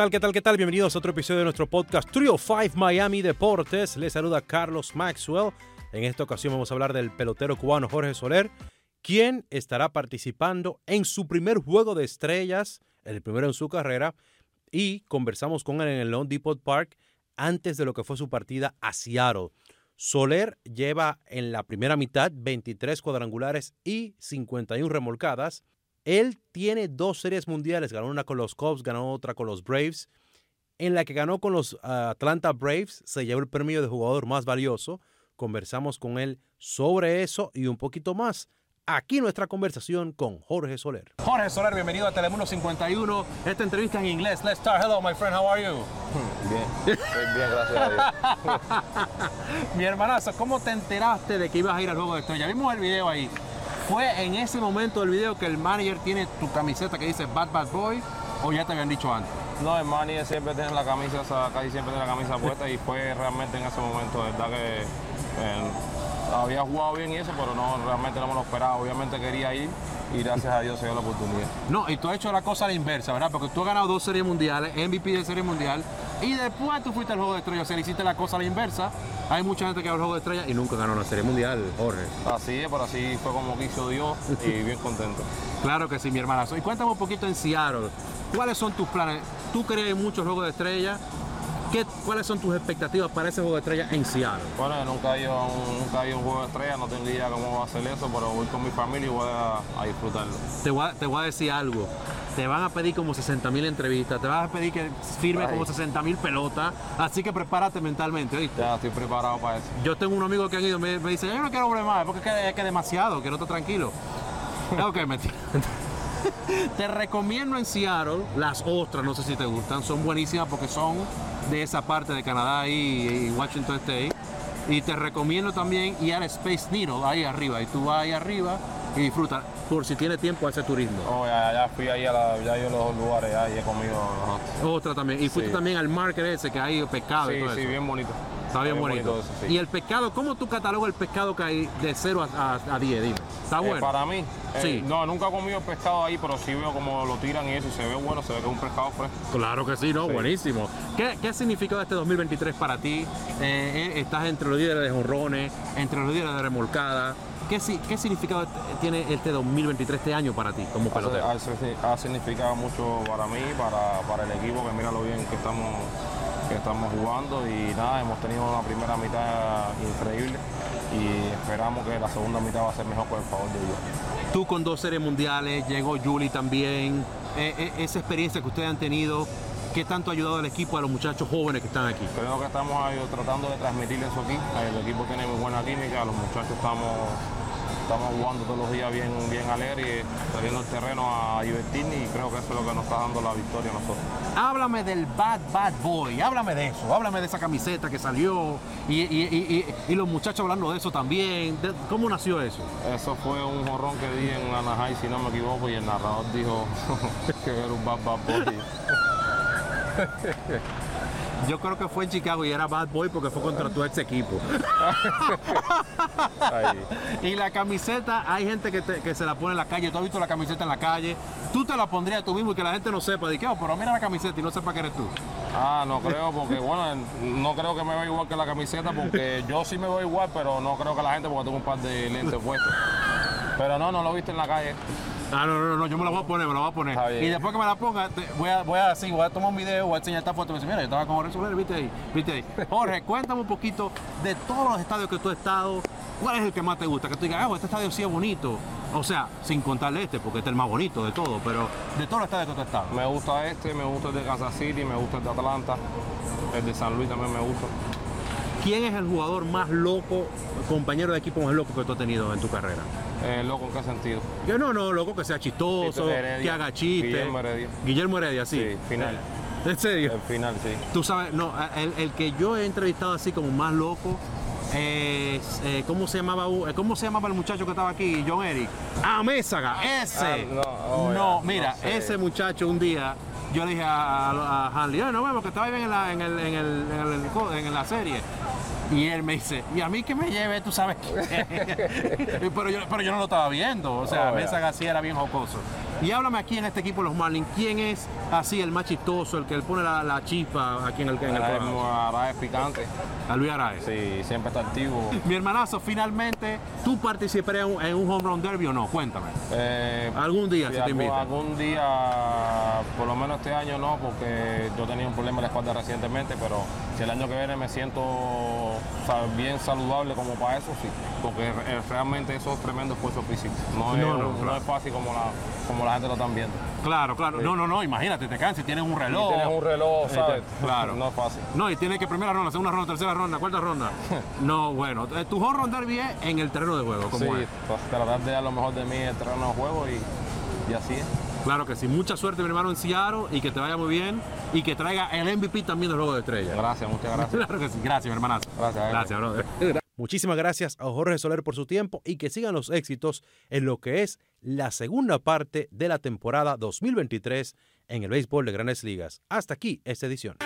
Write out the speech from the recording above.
tal, qué tal, qué tal? Bienvenidos a otro episodio de nuestro podcast Trio 5 Miami Deportes. Les saluda Carlos Maxwell. En esta ocasión vamos a hablar del pelotero cubano Jorge Soler, quien estará participando en su primer juego de estrellas, el primero en su carrera, y conversamos con él en el Lone Depot Park antes de lo que fue su partida a Seattle. Soler lleva en la primera mitad 23 cuadrangulares y 51 remolcadas. Él tiene dos series mundiales, ganó una con los Cubs, ganó otra con los Braves. En la que ganó con los uh, Atlanta Braves, se llevó el premio de jugador más valioso. Conversamos con él sobre eso y un poquito más. Aquí nuestra conversación con Jorge Soler. Jorge Soler, bienvenido a Telemundo 51. Esta entrevista en inglés. Let's start. Hello, my friend. How are you? Bien, bien, gracias a Dios. Mi hermanazo, ¿cómo te enteraste de que ibas a ir al juego de estrella? Vimos el video ahí. ¿Fue en ese momento del video que el manager tiene tu camiseta que dice Bad Bad Boy o ya te habían dicho antes? No, el manager siempre tiene la camisa, o sea, casi siempre tiene la camisa puesta y fue realmente en ese momento, verdad que eh, había jugado bien y eso, pero no, realmente no me lo esperaba. Obviamente quería ir y gracias a Dios se dio la oportunidad. No, y tú has hecho la cosa a la inversa, ¿verdad? Porque tú has ganado dos series mundiales, MVP de serie mundial, y después tú fuiste al juego de estrellas, o sea, le hiciste la cosa a la inversa. Hay mucha gente que va al juego de estrellas y nunca ganó una serie mundial, Jorge. Así es, pero así fue como quiso Dios y bien contento. Claro que sí, mi hermanazo. Y cuéntame un poquito en Seattle, ¿cuáles son tus planes? ¿Tú crees en muchos juegos de estrellas? ¿Qué, ¿Cuáles son tus expectativas para ese juego de estrellas en Seattle? Bueno, yo nunca he ido a un, nunca he ido a un juego de estrellas, no tengo idea cómo va a ser eso, pero voy con mi familia y voy a, a disfrutarlo. Te voy a, te voy a decir algo. Te van a pedir como 60 mil entrevistas, te van a pedir que firme Ay. como 60 mil pelotas, así que prepárate mentalmente, ¿oíste? Ya estoy preparado para eso. Yo tengo un amigo que ha ido, me, me dice, yo no quiero volver más, porque es que es demasiado, que no está tranquilo. ok, mentira. Te recomiendo en Seattle las ostras, no sé si te gustan, son buenísimas porque son de esa parte de Canadá y, y Washington State. Y te recomiendo también ir al Space Needle ahí arriba. Y tú vas ahí arriba y disfrutas, por si tienes tiempo ese turismo. Oh, ya, ya fui ahí a, la, ya a los lugares ya, y he comido. ajá. Otra también. Y fuiste Sí. también al market ese que hay pescado y Sí, todo sí, eso. bien bonito. Está bien bonito. eso, sí. Y el pescado, ¿cómo tú catalogas el pescado que hay de 0 a, a, a 10? Dime. ¿Está Eh, bueno? para mí, eh, Sí. no, nunca he comido pescado ahí, pero sí veo como lo tiran y eso, y se ve bueno, se ve que es un pescado fresco. Claro que sí, ¿no? Sí. Buenísimo. ¿Qué, ¿Qué ha significado este 2023 para ti? Eh, eh, estás entre los líderes de jonrones, entre los líderes de remolcada. ¿Qué, ¿Qué significado t- tiene este 2023, este año para ti como pelotero? Ha, ha- ha significado mucho para mí, para, para el equipo, que mira lo bien que estamos, que estamos jugando y nada, hemos tenido una primera mitad increíble y esperamos que la segunda mitad va a ser mejor por el favor de Dios. Tú con dos series mundiales, llegó Julie también. Eh, eh, esa experiencia que ustedes han tenido, ¿qué tanto ha ayudado al equipo, a los muchachos jóvenes que están aquí? Creo que estamos ahí tratando de transmitir eso aquí. El equipo tiene muy buena química, los muchachos estamos, estamos jugando todos los días bien, bien alegre y saliendo al terreno a divertirnos y creo que eso es lo que nos está dando la victoria a nosotros. Háblame del Bad Bad Boy, háblame de eso, háblame de esa camiseta que salió y, y- y- y- y los muchachos hablando de eso también. De- ¿Cómo nació eso? Eso fue un jorrón que di en Anaheim, si no me equivoco, y el narrador dijo que era un bad bad boy. Yo creo que fue en Chicago y era Bad Boy porque fue contra tu ex equipo. Y la camiseta, hay gente que, te- que se la pone en la calle. Tú has visto la camiseta en la calle. Tú te la pondrías tú mismo y que la gente no sepa. Que, oh, pero mira la camiseta y no sepa que eres tú. Ah, no creo, porque bueno, no creo que me vea igual que la camiseta, porque yo sí me veo igual, pero no creo que la gente, porque tengo un par de lentes puestos. Pero no, no lo viste en la calle. Ah, no, no, no, yo me la voy a poner, me la voy a poner. Y después que me la ponga, te- voy a, voy a así, voy a tomar un video, voy a enseñar esta foto. Me dice, mira, yo estaba con Jorge Soler, viste ahí, viste ahí. Jorge, cuéntame un poquito de todos los estadios que tú has estado. ¿Cuál es el que más te gusta? Que tú digas, ah, este estadio sí es bonito. O sea, sin contarle este, porque este es el más bonito de todo, pero de todos los estadios que tú has estado. Me gusta este, me gusta el de Kansas City, me gusta el de Atlanta, el de San Luis también me gusta. ¿Quién es el jugador más loco, compañero de equipo más loco que tú has tenido en tu carrera? Eh, loco, ¿en qué sentido? Yo no, no, loco que sea chistoso, Heredia, que haga chistes. Guillermo Heredia. Guillermo Heredia, sí. Sí, final. ¿En serio? El final, sí. Tú sabes, no, el, el que yo he entrevistado así como más loco eh, ¿cómo se llamaba eh, cómo se llamaba el muchacho que estaba aquí, John Eric? Ah, Mésaga, ese. Ah, no, oh, no, ya, mira, no sé. ese muchacho un día yo le dije a, Hanley, "Oye, nos vemos que estaba bien en la, en, el, en, el, en, el- en la serie. Y él me dice, y a mí que me lleve, tú sabes qué. pero, yo, pero yo no lo estaba viendo. O sea, Oh. Mesa García era bien jocoso. Y háblame aquí en este equipo de los Marlins, ¿quién es así el más chistoso, el que le pone la, la chispa aquí en el, en el Araez picante. A Luis Araez. Sí, siempre está activo. Mi hermanazo, finalmente, ¿tú participarías en un, en un home run derby o no? Cuéntame. Eh, Algún día, sí, si te invitan. algún día, por lo menos este año no, porque yo tenía un problema en la espalda recientemente, pero si el año que viene me siento bien saludable como para eso, sí. Porque eh, realmente eso es tremendo esfuerzo físico. No, es, No, no, no claro. es fácil como la, como la gente lo están viendo. Claro, claro. No, no, no, imagínate, te cansas, tienes un Y reloj. tienes un reloj, claro. No es fácil. No, y tienes que primera ronda, segunda ronda, tercera ronda, cuarta ronda. No, bueno, eh, tu home run derby es en el terreno de juego, Sí, como es. pues, tratar de dar lo mejor de mí en el terreno de juego y, y así es. Claro que sí, mucha suerte mi hermano en Seattle y que te vaya muy bien y que traiga el MVP también del juego de estrella. Gracias, muchas gracias. Claro que sí, gracias mi hermanazo. Gracias. Gracias, brother. Muchísimas gracias a Jorge Soler por su tiempo y que sigan los éxitos en lo que es la segunda parte de la temporada 2023 en el béisbol de Grandes Ligas. Hasta aquí esta edición.